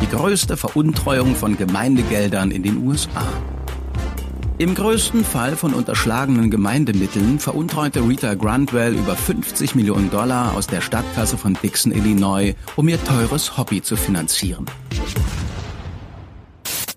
Die größte Veruntreuung von Gemeindegeldern in den USA. Im größten Fall von unterschlagenen Gemeindemitteln veruntreute Rita Grantwell über 50 Millionen Dollar aus der Stadtkasse von Dixon, Illinois, um ihr teures Hobby zu finanzieren.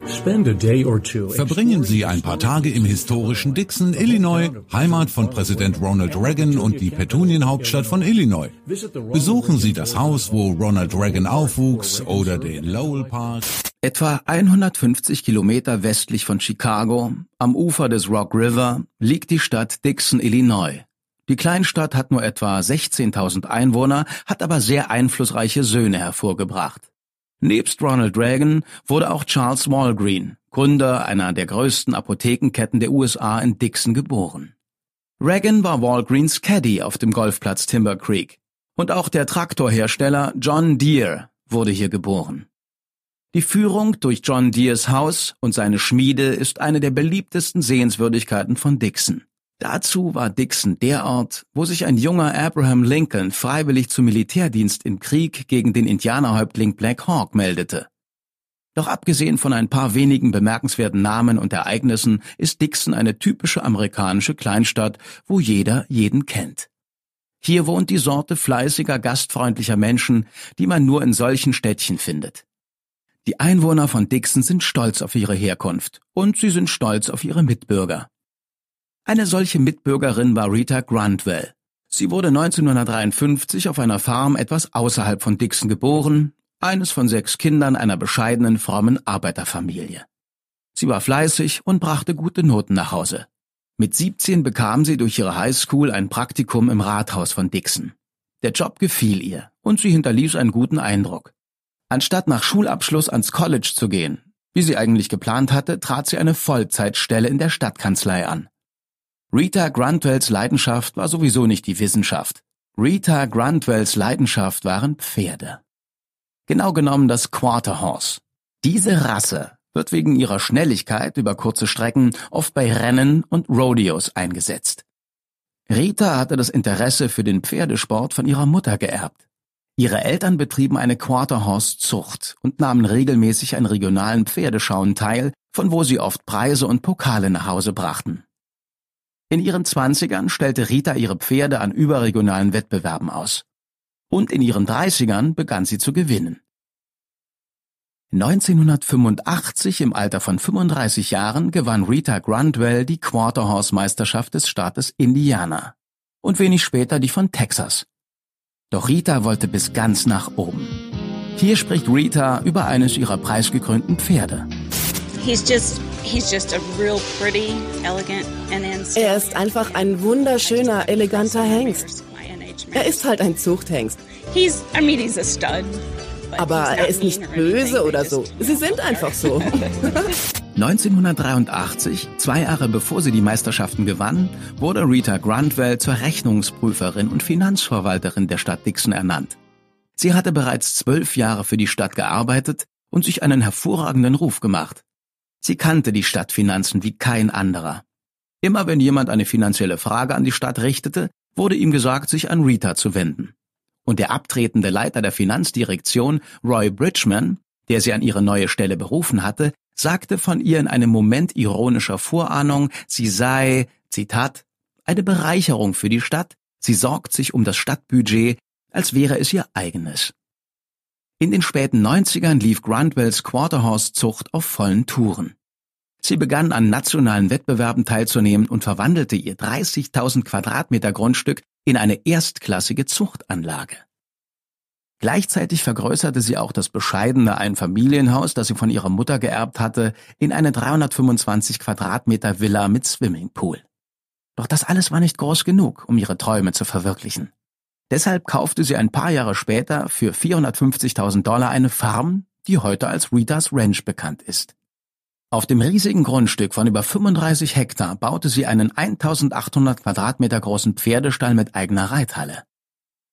Verbringen Sie ein paar Tage im historischen Dixon, Illinois, Heimat von Präsident Ronald Reagan und die Petunienhauptstadt von Illinois. Besuchen Sie das Haus, wo Ronald Reagan aufwuchs oder den Lowell Park. Etwa 150 Kilometer westlich von Chicago, am Ufer des Rock River, liegt die Stadt Dixon, Illinois. Die Kleinstadt hat nur etwa 16.000 Einwohner, hat aber sehr einflussreiche Söhne hervorgebracht. Nebst Ronald Reagan wurde auch Charles Walgreen, Gründer einer der größten Apothekenketten der USA in Dixon geboren. Reagan war Walgreens Caddy auf dem Golfplatz Timber Creek. Und auch der Traktorhersteller John Deere wurde hier geboren. Die Führung durch John Deeres Haus und seine Schmiede ist eine der beliebtesten Sehenswürdigkeiten von Dixon. Dazu war Dixon der Ort, wo sich ein junger Abraham Lincoln freiwillig zum Militärdienst im Krieg gegen den Indianerhäuptling Black Hawk meldete. Doch abgesehen von ein paar wenigen bemerkenswerten Namen und Ereignissen ist Dixon eine typische amerikanische Kleinstadt, wo jeder jeden kennt. Hier wohnt die Sorte fleißiger, gastfreundlicher Menschen, die man nur in solchen Städtchen findet. Die Einwohner von Dixon sind stolz auf ihre Herkunft und sie sind stolz auf ihre Mitbürger. Eine solche Mitbürgerin war Rita Grantwell. Sie wurde 1953 auf einer Farm etwas außerhalb von Dixon geboren, eines von sechs Kindern einer bescheidenen, frommen Arbeiterfamilie. Sie war fleißig und brachte gute Noten nach Hause. Mit 17 bekam sie durch ihre Highschool ein Praktikum im Rathaus von Dixon. Der Job gefiel ihr und sie hinterließ einen guten Eindruck. Anstatt nach Schulabschluss ans College zu gehen, wie sie eigentlich geplant hatte, trat sie eine Vollzeitstelle in der Stadtkanzlei an. Rita Grantwells Leidenschaft war sowieso nicht die Wissenschaft. Rita Grantwells Leidenschaft waren Pferde. Genau genommen das Quarter Horse. Diese Rasse wird wegen ihrer Schnelligkeit über kurze Strecken oft bei Rennen und Rodeos eingesetzt. Rita hatte das Interesse für den Pferdesport von ihrer Mutter geerbt. Ihre Eltern betrieben eine Quarterhorse-Zucht und nahmen regelmäßig an regionalen Pferdeschauen teil, von wo sie oft Preise und Pokale nach Hause brachten. In ihren Zwanzigern stellte Rita ihre Pferde an überregionalen Wettbewerben aus. Und in ihren Dreißigern begann sie zu gewinnen. 1985 im Alter von 35 Jahren gewann Rita Grantwell die Quarterhorse-Meisterschaft des Staates Indiana und wenig später die von Texas. Doch Rita wollte bis ganz nach oben. Hier spricht Rita über eines ihrer preisgekrönten Pferde. He's just er ist einfach ein wunderschöner, eleganter Hengst. Er ist halt ein Zuchthengst. Aber er ist nicht böse oder so. Sie sind einfach so. 1983, zwei Jahre bevor sie die Meisterschaften gewann, wurde Rita Grantwell zur Rechnungsprüferin und Finanzverwalterin der Stadt Dixon ernannt. Sie hatte bereits zwölf Jahre für die Stadt gearbeitet und sich einen hervorragenden Ruf gemacht. Sie kannte die Stadtfinanzen wie kein anderer. Immer wenn jemand eine finanzielle Frage an die Stadt richtete, wurde ihm gesagt, sich an Rita zu wenden. Und der abtretende Leiter der Finanzdirektion, Roy Bridgman, der sie an ihre neue Stelle berufen hatte, sagte von ihr in einem Moment ironischer Vorahnung, sie sei, Zitat, eine Bereicherung für die Stadt, sie sorgt sich um das Stadtbudget, als wäre es ihr eigenes. In den späten 90ern lief Grantwells Quarterhorse-Zucht auf vollen Touren. Sie begann an nationalen Wettbewerben teilzunehmen und verwandelte ihr 30.000 Quadratmeter Grundstück in eine erstklassige Zuchtanlage. Gleichzeitig vergrößerte sie auch das bescheidene Einfamilienhaus, das sie von ihrer Mutter geerbt hatte, in eine 325 Quadratmeter Villa mit Swimmingpool. Doch das alles war nicht groß genug, um ihre Träume zu verwirklichen. Deshalb kaufte sie ein paar Jahre später für 450.000 Dollar eine Farm, die heute als Ritas Ranch bekannt ist. Auf dem riesigen Grundstück von über 35 Hektar baute sie einen 1800 Quadratmeter großen Pferdestall mit eigener Reithalle.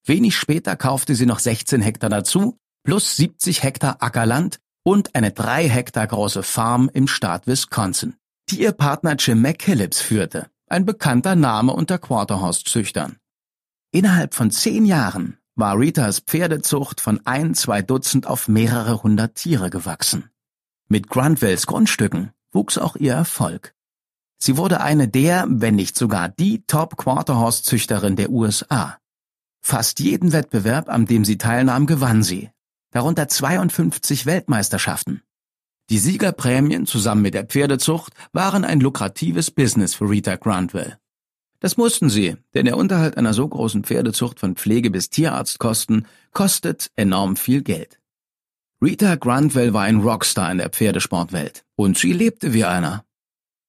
Wenig später kaufte sie noch 16 Hektar dazu, plus 70 Hektar Ackerland und eine drei Hektar große Farm im Staat Wisconsin, die ihr Partner Jim McKillips führte, ein bekannter Name unter Quarterhorse-Züchtern. Innerhalb von zehn Jahren war Ritas Pferdezucht von ein, zwei Dutzend auf mehrere hundert Tiere gewachsen. Mit Grunwells Grundstücken wuchs auch ihr Erfolg. Sie wurde eine der, wenn nicht sogar die Top-Quarterhorse-Züchterin der USA. Fast jeden Wettbewerb, an dem sie teilnahm, gewann sie, darunter 52 Weltmeisterschaften. Die Siegerprämien zusammen mit der Pferdezucht waren ein lukratives Business für Rita Grantwell. Das mussten sie, denn der Unterhalt einer so großen Pferdezucht von Pflege bis Tierarztkosten kostet enorm viel Geld. Rita Grantwell war ein Rockstar in der Pferdesportwelt und sie lebte wie einer.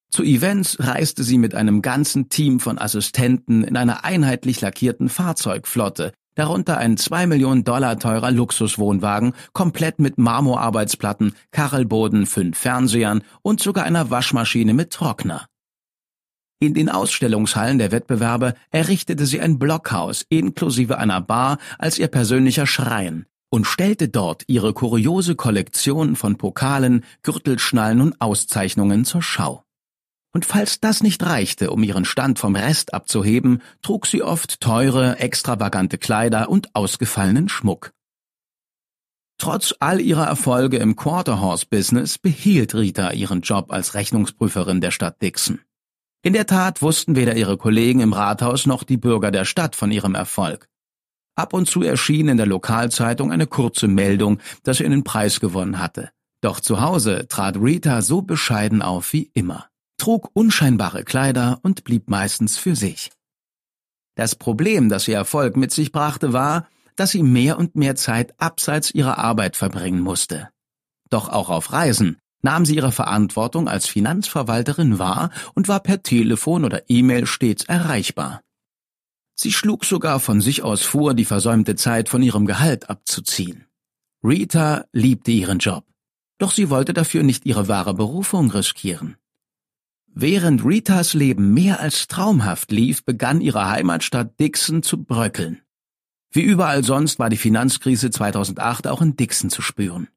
Zu Events reiste sie mit einem ganzen Team von Assistenten in einer einheitlich lackierten Fahrzeugflotte, darunter ein zwei Millionen Dollar teurer Luxuswohnwagen, komplett mit Marmorarbeitsplatten, Kachelboden, fünf Fernsehern und sogar einer Waschmaschine mit Trockner. In den Ausstellungshallen der Wettbewerbe errichtete sie ein Blockhaus inklusive einer Bar als ihr persönlicher Schrein, und stellte dort ihre kuriose Kollektion von Pokalen, Gürtelschnallen und Auszeichnungen zur Schau. Und falls das nicht reichte, um ihren Stand vom Rest abzuheben, trug sie oft teure, extravagante Kleider und ausgefallenen Schmuck. Trotz all ihrer Erfolge im Quarterhorse-Business behielt Rita ihren Job als Rechnungsprüferin der Stadt Dixon. In der Tat wussten weder ihre Kollegen im Rathaus noch die Bürger der Stadt von ihrem Erfolg. Ab und zu erschien in der Lokalzeitung eine kurze Meldung, dass er einen Preis gewonnen hatte. Doch zu Hause trat Rita so bescheiden auf wie immer, trug unscheinbare Kleider und blieb meistens für sich. Das Problem, das ihr Erfolg mit sich brachte, war, dass sie mehr und mehr Zeit abseits ihrer Arbeit verbringen musste. Doch auch auf Reisen nahm sie ihre Verantwortung als Finanzverwalterin wahr und war per Telefon oder E-Mail stets erreichbar. Sie schlug sogar von sich aus vor, die versäumte Zeit von ihrem Gehalt abzuziehen. Rita liebte ihren Job, doch sie wollte dafür nicht ihre wahre Berufung riskieren. Während Ritas Leben mehr als traumhaft lief, begann ihre Heimatstadt Dixon zu bröckeln. Wie überall sonst war die Finanzkrise 2008 auch in Dixon zu spüren.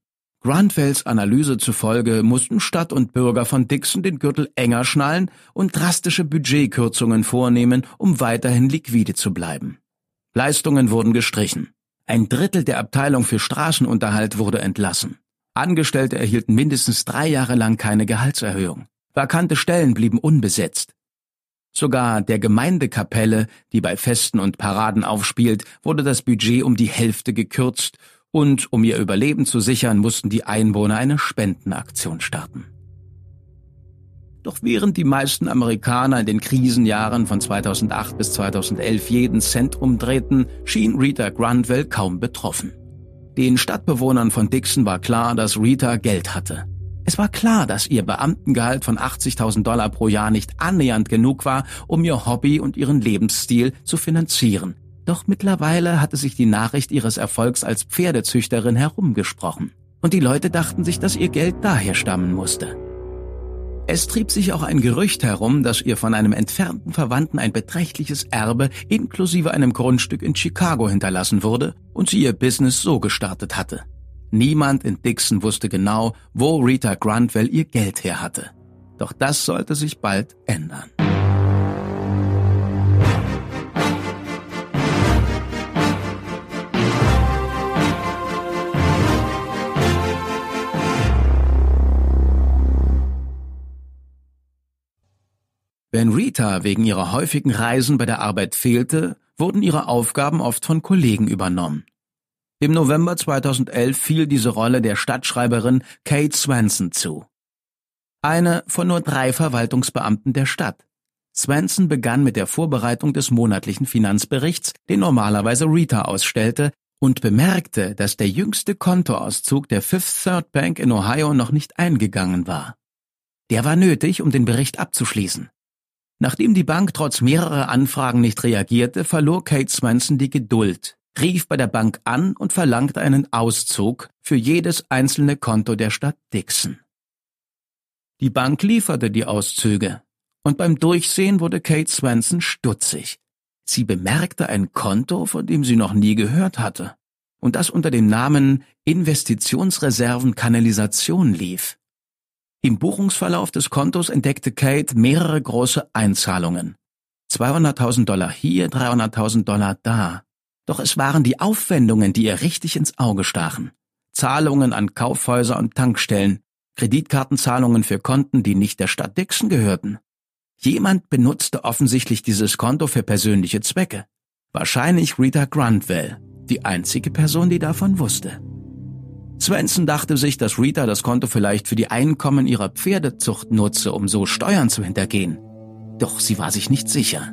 Grantwells Analyse zufolge mussten Stadt und Bürger von Dixon den Gürtel enger schnallen und drastische Budgetkürzungen vornehmen, um weiterhin liquide zu bleiben. Leistungen wurden gestrichen. Ein Drittel der Abteilung für Straßenunterhalt wurde entlassen. Angestellte erhielten mindestens drei Jahre lang keine Gehaltserhöhung. Vakante Stellen blieben unbesetzt. Sogar der Gemeindekapelle, die bei Festen und Paraden aufspielt, wurde das Budget um die Hälfte gekürzt und um ihr Überleben zu sichern, mussten die Einwohner eine Spendenaktion starten. Doch während die meisten Amerikaner in den Krisenjahren von 2008 bis 2011 jeden Cent umdrehten, schien Rita Grunwell kaum betroffen. Den Stadtbewohnern von Dixon war klar, dass Rita Geld hatte. Es war klar, dass ihr Beamtengehalt von 80.000 Dollar pro Jahr nicht annähernd genug war, um ihr Hobby und ihren Lebensstil zu finanzieren. Doch mittlerweile hatte sich die Nachricht ihres Erfolgs als Pferdezüchterin herumgesprochen. Und die Leute dachten sich, dass ihr Geld daher stammen musste. Es trieb sich auch ein Gerücht herum, dass ihr von einem entfernten Verwandten ein beträchtliches Erbe inklusive einem Grundstück in Chicago hinterlassen wurde und sie ihr Business so gestartet hatte. Niemand in Dixon wusste genau, wo Rita Grantwell ihr Geld her hatte. Doch das sollte sich bald ändern. Wenn Rita wegen ihrer häufigen Reisen bei der Arbeit fehlte, wurden ihre Aufgaben oft von Kollegen übernommen. Im November 2011 fiel diese Rolle der Stadtschreiberin Kate Swanson zu. Eine von nur drei Verwaltungsbeamten der Stadt. Swanson begann mit der Vorbereitung des monatlichen Finanzberichts, den normalerweise Rita ausstellte, und bemerkte, dass der jüngste Kontoauszug der Fifth Third Bank in Ohio noch nicht eingegangen war. Der war nötig, um den Bericht abzuschließen. Nachdem die Bank trotz mehrerer Anfragen nicht reagierte, verlor Kate Swanson die Geduld, rief bei der Bank an und verlangte einen Auszug für jedes einzelne Konto der Stadt Dixon. Die Bank lieferte die Auszüge, und beim Durchsehen wurde Kate Swenson stutzig. Sie bemerkte ein Konto, von dem sie noch nie gehört hatte, und das unter dem Namen Investitionsreserven Kanalisation lief. Im Buchungsverlauf des Kontos entdeckte Kate mehrere große Einzahlungen. 200.000 Dollar hier, 300.000 Dollar da. Doch es waren die Aufwendungen, die ihr richtig ins Auge stachen. Zahlungen an Kaufhäuser und Tankstellen, Kreditkartenzahlungen für Konten, die nicht der Stadt Dixon gehörten. Jemand benutzte offensichtlich dieses Konto für persönliche Zwecke. Wahrscheinlich Rita Grunwell, die einzige Person, die davon wusste. Swenson dachte sich, dass Rita das Konto vielleicht für die Einkommen ihrer Pferdezucht nutze, um so Steuern zu hintergehen. Doch sie war sich nicht sicher.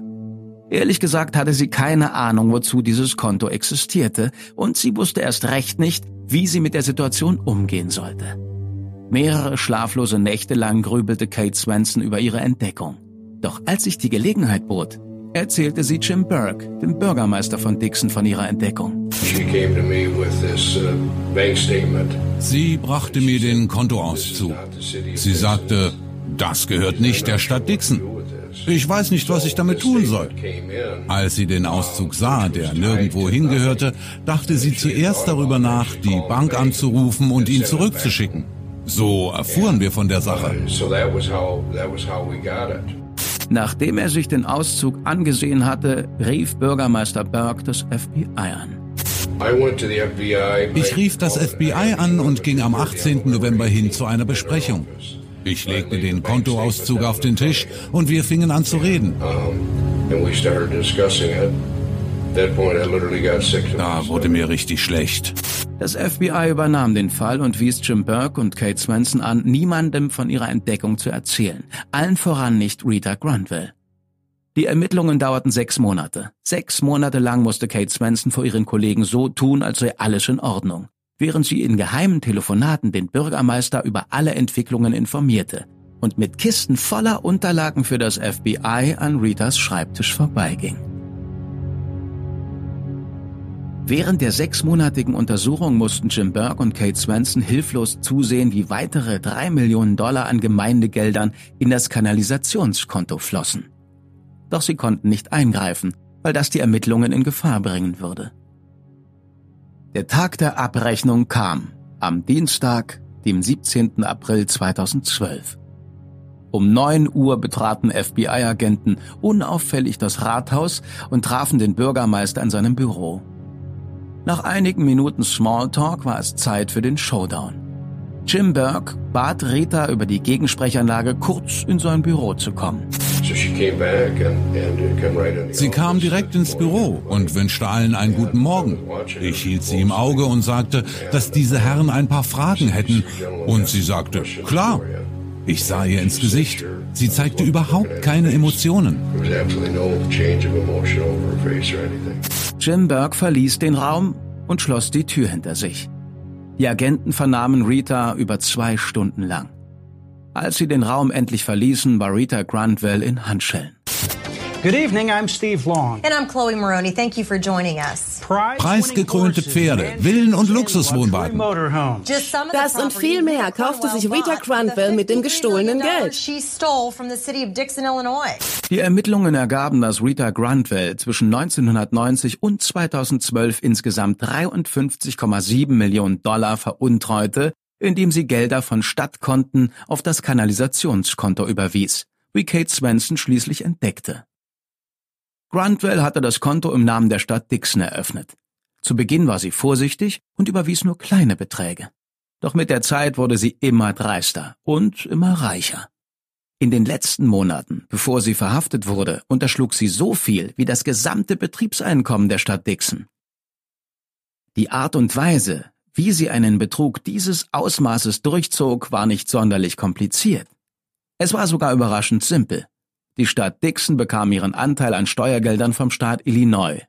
Ehrlich gesagt hatte sie keine Ahnung, wozu dieses Konto existierte, und sie wusste erst recht nicht, wie sie mit der Situation umgehen sollte. Mehrere schlaflose Nächte lang grübelte Kate Swenson über ihre Entdeckung. Doch als sich die Gelegenheit bot, erzählte sie Jim Burke, dem Bürgermeister von Dixon, von ihrer Entdeckung. Uh, sie brachte mir den Kontoauszug. Sie sagte, das gehört nicht der Stadt Dixon. Ich weiß nicht, was ich damit tun soll. Als sie den Auszug sah, der nirgendwo hingehörte, dachte sie zuerst darüber nach, die Bank anzurufen und ihn zurückzuschicken. So erfuhren wir von der Sache. Nachdem er sich den Auszug angesehen hatte, rief Bürgermeister Burke das FBI an. Ich rief das FBI an und ging am 18. November hin zu einer Besprechung. Ich legte den Kontoauszug auf den Tisch und wir fingen an zu reden. Da wurde mir richtig schlecht. Das FBI übernahm den Fall und wies Jim Burke und Kate Swenson an, niemandem von ihrer Entdeckung zu erzählen. Allen voran nicht Rita Grunwell. Die Ermittlungen dauerten sechs Monate. Sechs Monate lang musste Kate Swenson vor ihren Kollegen so tun, als sei alles in Ordnung, während sie in geheimen Telefonaten den Bürgermeister über alle Entwicklungen informierte und mit Kisten voller Unterlagen für das FBI an Ritas Schreibtisch vorbeiging. Während der sechsmonatigen Untersuchung mussten Jim Burke und Kate Swenson hilflos zusehen, wie weitere drei Millionen Dollar an Gemeindegeldern in das Kanalisationskonto flossen. Doch sie konnten nicht eingreifen, weil das die Ermittlungen in Gefahr bringen würde. Der Tag der Abrechnung kam am Dienstag, dem 17. April 2012. Um 9 Uhr betraten FBI-Agenten unauffällig das Rathaus und trafen den Bürgermeister in seinem Büro. Nach einigen Minuten Smalltalk war es Zeit für den Showdown. Jim Burke bat Rita über die Gegensprechanlage kurz in sein Büro zu kommen. Sie kam direkt ins Büro und wünschte allen einen guten Morgen. Ich hielt sie im Auge und sagte, dass diese Herren ein paar Fragen hätten. Und sie sagte, klar. Ich sah ihr ins Gesicht. Sie zeigte überhaupt keine Emotionen. Jim Burke verließ den Raum und schloss die Tür hinter sich. Die Agenten vernahmen Rita über zwei Stunden lang. Als sie den Raum endlich verließen, war Rita Grantwell in Handschellen. Good evening, I'm Steve Long. And I'm Chloe Maroney. Thank you for joining us. Preisgekrönte Pferde, Villen und Luxuswohnwagen. Das und viel mehr kaufte sich Rita Grunwell mit dem gestohlenen Geld. Die Ermittlungen ergaben, dass Rita Grunwell zwischen 1990 und 2012 insgesamt 53,7 Millionen Dollar veruntreute, indem sie Gelder von Stadtkonten auf das Kanalisationskonto überwies, wie Kate Swenson schließlich entdeckte. Grantwell hatte das Konto im Namen der Stadt Dixon eröffnet. Zu Beginn war sie vorsichtig und überwies nur kleine Beträge. Doch mit der Zeit wurde sie immer dreister und immer reicher. In den letzten Monaten, bevor sie verhaftet wurde, unterschlug sie so viel wie das gesamte Betriebseinkommen der Stadt Dixon. Die Art und Weise, wie sie einen Betrug dieses Ausmaßes durchzog, war nicht sonderlich kompliziert. Es war sogar überraschend simpel. Die Stadt Dixon bekam ihren Anteil an Steuergeldern vom Staat Illinois.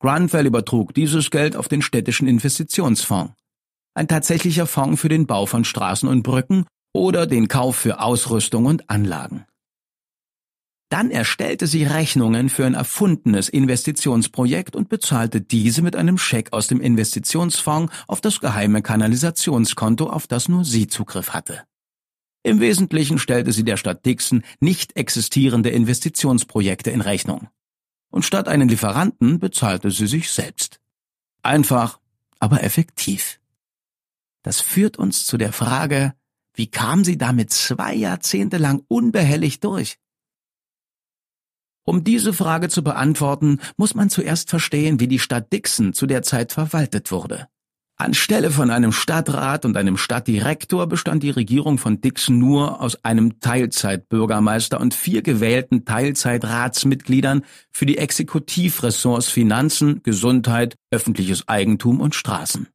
Granville übertrug dieses Geld auf den städtischen Investitionsfonds. Ein tatsächlicher Fonds für den Bau von Straßen und Brücken oder den Kauf für Ausrüstung und Anlagen. Dann erstellte sie Rechnungen für ein erfundenes Investitionsprojekt und bezahlte diese mit einem Scheck aus dem Investitionsfonds auf das geheime Kanalisationskonto, auf das nur sie Zugriff hatte. Im Wesentlichen stellte sie der Stadt Dixon nicht existierende Investitionsprojekte in Rechnung. Und statt einen Lieferanten bezahlte sie sich selbst. Einfach, aber effektiv. Das führt uns zu der Frage, wie kam sie damit zwei Jahrzehnte lang unbehelligt durch? Um diese Frage zu beantworten, muss man zuerst verstehen, wie die Stadt Dixon zu der Zeit verwaltet wurde. Anstelle von einem Stadtrat und einem Stadtdirektor bestand die Regierung von Dixon nur aus einem Teilzeitbürgermeister und vier gewählten Teilzeitratsmitgliedern für die Exekutivressorts Finanzen, Gesundheit, öffentliches Eigentum und Straßen.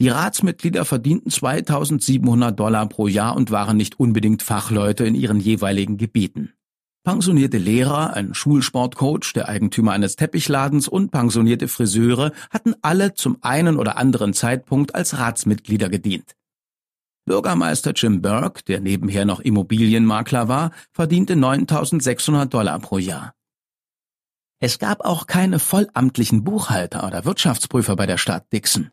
Die Ratsmitglieder verdienten 2700 Dollar pro Jahr und waren nicht unbedingt Fachleute in ihren jeweiligen Gebieten. Pensionierte Lehrer, ein Schulsportcoach, der Eigentümer eines Teppichladens und pensionierte Friseure hatten alle zum einen oder anderen Zeitpunkt als Ratsmitglieder gedient. Bürgermeister Jim Burke, der nebenher noch Immobilienmakler war, verdiente 9600 Dollar pro Jahr. Es gab auch keine vollamtlichen Buchhalter oder Wirtschaftsprüfer bei der Stadt Dixon.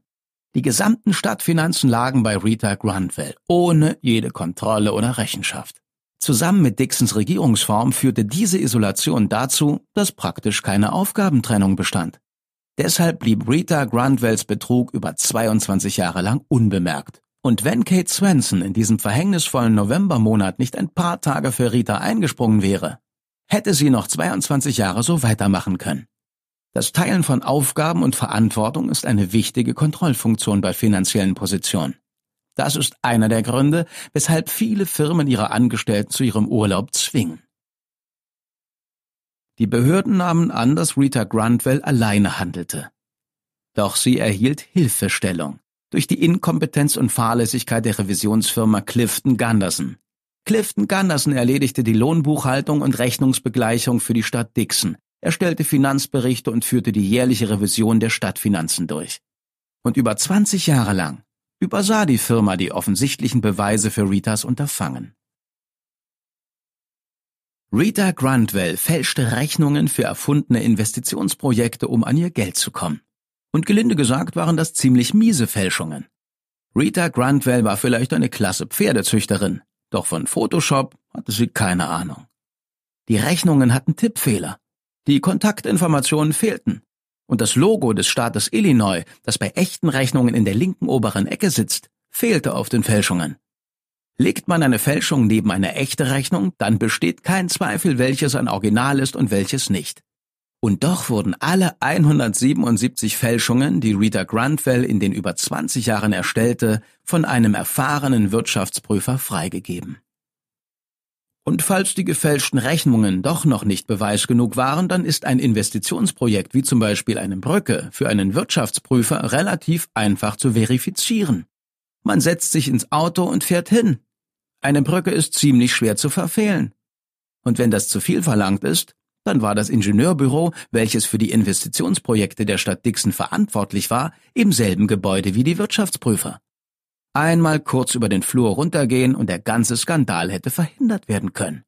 Die gesamten Stadtfinanzen lagen bei Rita Grunwell, ohne jede Kontrolle oder Rechenschaft. Zusammen mit Dixons Regierungsform führte diese Isolation dazu, dass praktisch keine Aufgabentrennung bestand. Deshalb blieb Rita Grantwells Betrug über 22 Jahre lang unbemerkt. Und wenn Kate Swenson in diesem verhängnisvollen Novembermonat nicht ein paar Tage für Rita eingesprungen wäre, hätte sie noch 22 Jahre so weitermachen können. Das Teilen von Aufgaben und Verantwortung ist eine wichtige Kontrollfunktion bei finanziellen Positionen. Das ist einer der Gründe, weshalb viele Firmen ihre Angestellten zu ihrem Urlaub zwingen. Die Behörden nahmen an, dass Rita Grantwell alleine handelte. Doch sie erhielt Hilfestellung durch die Inkompetenz und Fahrlässigkeit der Revisionsfirma Clifton Gunderson. Clifton Gunderson erledigte die Lohnbuchhaltung und Rechnungsbegleichung für die Stadt Dixon, erstellte Finanzberichte und führte die jährliche Revision der Stadtfinanzen durch. Und über 20 Jahre lang übersah die Firma die offensichtlichen Beweise für Ritas Unterfangen. Rita Grantwell fälschte Rechnungen für erfundene Investitionsprojekte, um an ihr Geld zu kommen. Und gelinde gesagt waren das ziemlich miese Fälschungen. Rita Grantwell war vielleicht eine klasse Pferdezüchterin, doch von Photoshop hatte sie keine Ahnung. Die Rechnungen hatten Tippfehler. Die Kontaktinformationen fehlten und das Logo des Staates Illinois, das bei echten Rechnungen in der linken oberen Ecke sitzt, fehlte auf den Fälschungen. Legt man eine Fälschung neben eine echte Rechnung, dann besteht kein Zweifel, welches ein Original ist und welches nicht. Und doch wurden alle 177 Fälschungen, die Rita Grantwell in den über 20 Jahren erstellte, von einem erfahrenen Wirtschaftsprüfer freigegeben. Und falls die gefälschten Rechnungen doch noch nicht Beweis genug waren, dann ist ein Investitionsprojekt wie zum Beispiel eine Brücke für einen Wirtschaftsprüfer relativ einfach zu verifizieren. Man setzt sich ins Auto und fährt hin. Eine Brücke ist ziemlich schwer zu verfehlen. Und wenn das zu viel verlangt ist, dann war das Ingenieurbüro, welches für die Investitionsprojekte der Stadt Dixon verantwortlich war, im selben Gebäude wie die Wirtschaftsprüfer. Einmal kurz über den Flur runtergehen und der ganze Skandal hätte verhindert werden können.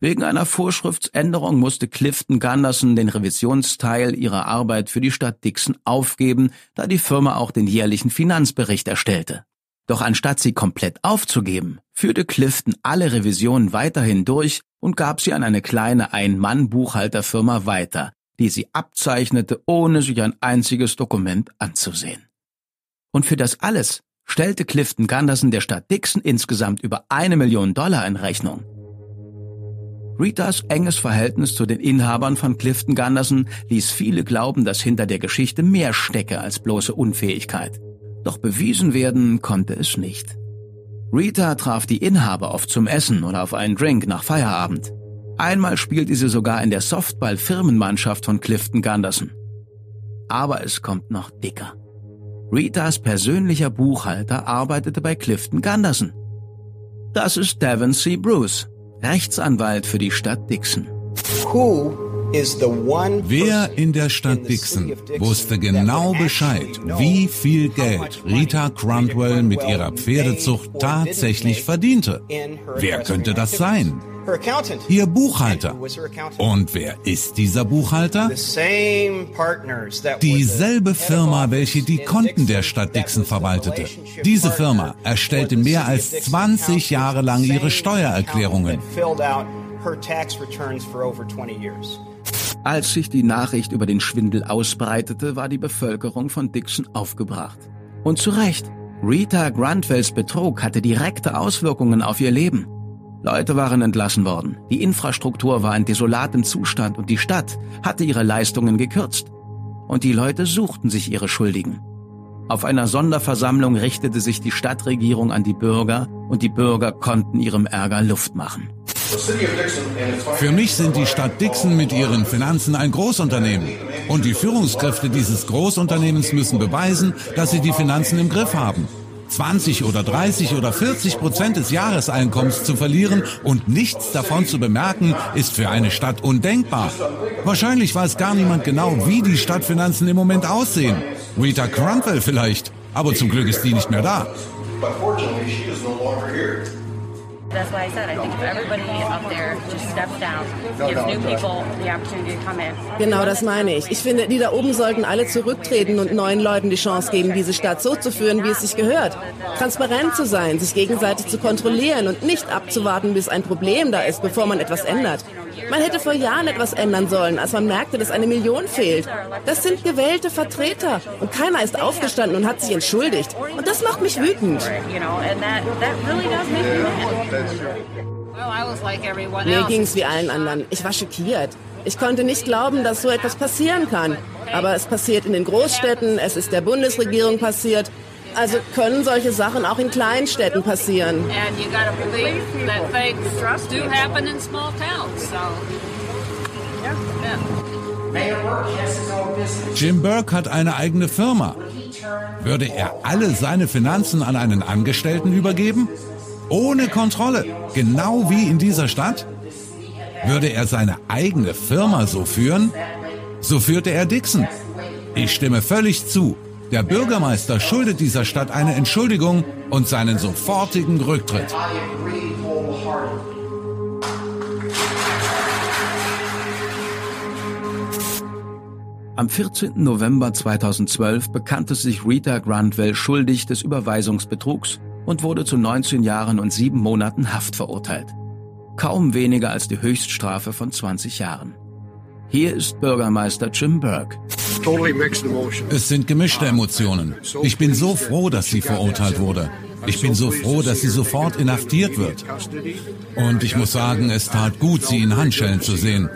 Wegen einer Vorschriftsänderung musste Clifton Gunderson den Revisionsteil ihrer Arbeit für die Stadt Dixon aufgeben, da die Firma auch den jährlichen Finanzbericht erstellte. Doch anstatt sie komplett aufzugeben, führte Clifton alle Revisionen weiterhin durch und gab sie an eine kleine Ein-Mann-Buchhalterfirma weiter, die sie abzeichnete, ohne sich ein einziges Dokument anzusehen. Und für das alles stellte Clifton Gunderson der Stadt Dixon insgesamt über eine Million Dollar in Rechnung. Ritas enges Verhältnis zu den Inhabern von Clifton Gunderson ließ viele glauben, dass hinter der Geschichte mehr stecke als bloße Unfähigkeit. Doch bewiesen werden konnte es nicht. Rita traf die Inhaber oft zum Essen oder auf einen Drink nach Feierabend. Einmal spielte sie sogar in der Softball-Firmenmannschaft von Clifton Gunderson. Aber es kommt noch dicker. Ritas persönlicher Buchhalter arbeitete bei Clifton Gunderson. Das ist Devon C. Bruce, Rechtsanwalt für die Stadt Dixon. Who Wer in der Stadt Dixon wusste genau Bescheid, wie viel Geld Rita Cruntwell mit ihrer Pferdezucht tatsächlich verdiente? Wer könnte das sein? Ihr Buchhalter. Und wer ist dieser Buchhalter? Dieselbe Firma, welche die Konten der Stadt Dixon verwaltete. Diese Firma erstellte mehr als 20 Jahre lang ihre Steuererklärungen. Als sich die Nachricht über den Schwindel ausbreitete, war die Bevölkerung von Dixon aufgebracht. Und zu Recht. Rita Grantwells Betrug hatte direkte Auswirkungen auf ihr Leben. Leute waren entlassen worden, die Infrastruktur war in desolatem Zustand und die Stadt hatte ihre Leistungen gekürzt. Und die Leute suchten sich ihre Schuldigen. Auf einer Sonderversammlung richtete sich die Stadtregierung an die Bürger und die Bürger konnten ihrem Ärger Luft machen. Für mich sind die Stadt Dixon mit ihren Finanzen ein Großunternehmen. Und die Führungskräfte dieses Großunternehmens müssen beweisen, dass sie die Finanzen im Griff haben. 20 oder 30 oder 40 Prozent des Jahreseinkommens zu verlieren und nichts davon zu bemerken, ist für eine Stadt undenkbar. Wahrscheinlich weiß gar niemand genau, wie die Stadtfinanzen im Moment aussehen. Rita Crunwell vielleicht, aber zum Glück ist die nicht mehr da. That's why I said I think if everybody up there just steps down, gives new people the opportunity to come in. Genau das meine ich. Ich finde, die da oben sollten alle zurücktreten und neuen Leuten die Chance geben, diese Stadt so zu führen, wie es sich gehört. Transparent zu sein, sich gegenseitig zu kontrollieren und nicht abzuwarten, bis ein Problem da ist, bevor man etwas ändert. Man hätte vor Jahren etwas ändern sollen, als man merkte, dass eine Million fehlt. Das sind gewählte Vertreter und keiner ist aufgestanden und hat sich entschuldigt. Und das macht mich wütend. Mir ging es wie allen anderen. Ich war schockiert. Ich konnte nicht glauben, dass so etwas passieren kann. Aber es passiert in den Großstädten, es ist der Bundesregierung passiert also können solche Sachen auch in kleinen Städten passieren. Jim Burke hat eine eigene Firma. Würde er alle seine Finanzen an einen Angestellten übergeben? Ohne Kontrolle, genau wie in dieser Stadt? Würde er seine eigene Firma so führen? So führte er Dixon. Ich stimme völlig zu. Der Bürgermeister schuldet dieser Stadt eine Entschuldigung und seinen sofortigen Rücktritt. Am 14. November 2012 bekannte sich Rita Grantwell schuldig des Überweisungsbetrugs und wurde zu 19 Jahren und 7 Monaten Haft verurteilt. Kaum weniger als die Höchststrafe von 20 Jahren. Hier ist Bürgermeister Jim Burke. Es sind gemischte Emotionen. Ich bin so froh, dass sie verurteilt wurde. Ich bin so froh, dass sie sofort inhaftiert wird. Und ich muss sagen, es tat gut, sie in Handschellen zu sehen.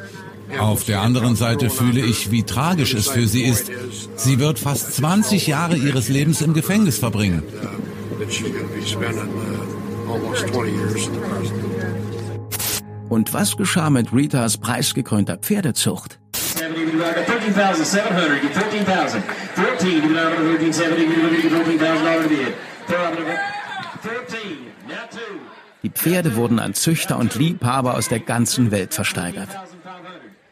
Auf der anderen Seite fühle ich, wie tragisch es für sie ist. Sie wird fast 20 Jahre ihres Lebens im Gefängnis verbringen. Und was geschah mit Ritas preisgekrönter Pferdezucht? Die Pferde wurden an Züchter und Liebhaber aus der ganzen Welt versteigert.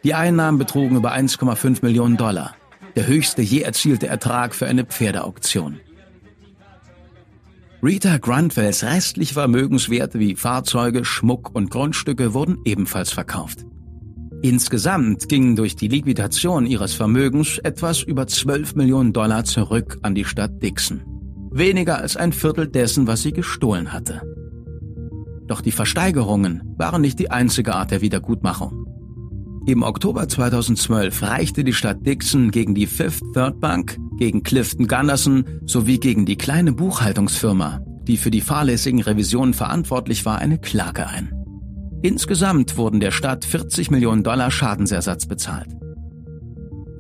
Die Einnahmen betrugen über 1,5 Millionen Dollar, der höchste je erzielte Ertrag für eine Pferdeauktion. Rita Grantwells restliche Vermögenswerte wie Fahrzeuge, Schmuck und Grundstücke wurden ebenfalls verkauft. Insgesamt gingen durch die Liquidation ihres Vermögens etwas über 12 Millionen Dollar zurück an die Stadt Dixon. Weniger als ein Viertel dessen, was sie gestohlen hatte. Doch die Versteigerungen waren nicht die einzige Art der Wiedergutmachung. Im Oktober 2012 reichte die Stadt Dixon gegen die Fifth Third Bank, gegen Clifton Gunderson sowie gegen die kleine Buchhaltungsfirma, die für die fahrlässigen Revisionen verantwortlich war, eine Klage ein. Insgesamt wurden der Stadt 40 Millionen Dollar Schadensersatz bezahlt.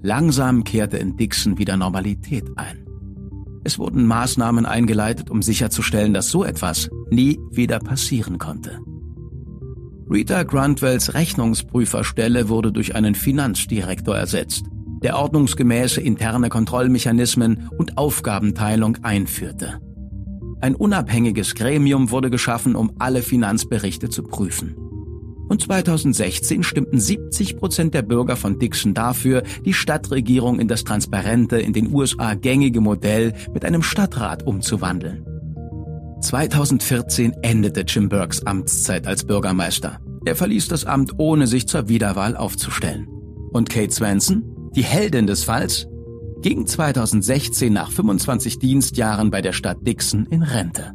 Langsam kehrte in Dixon wieder Normalität ein. Es wurden Maßnahmen eingeleitet, um sicherzustellen, dass so etwas nie wieder passieren konnte. Rita Grantwells Rechnungsprüferstelle wurde durch einen Finanzdirektor ersetzt, der ordnungsgemäße interne Kontrollmechanismen und Aufgabenteilung einführte. Ein unabhängiges Gremium wurde geschaffen, um alle Finanzberichte zu prüfen. Und 2016 stimmten 70 Prozent der Bürger von Dixon dafür, die Stadtregierung in das transparente, in den USA gängige Modell mit einem Stadtrat umzuwandeln. 2014 endete Jim Burks Amtszeit als Bürgermeister. Er verließ das Amt, ohne sich zur Wiederwahl aufzustellen. Und Kate Swanson, die Heldin des Falls, ging 2016 nach 25 Dienstjahren bei der Stadt Dixon in Rente.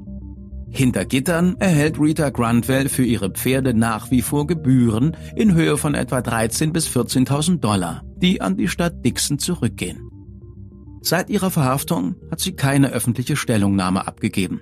Hinter Gittern erhält Rita Grundwell für ihre Pferde nach wie vor Gebühren in Höhe von etwa 13.000 bis 14.000 Dollar, die an die Stadt Dixon zurückgehen. Seit ihrer Verhaftung hat sie keine öffentliche Stellungnahme abgegeben.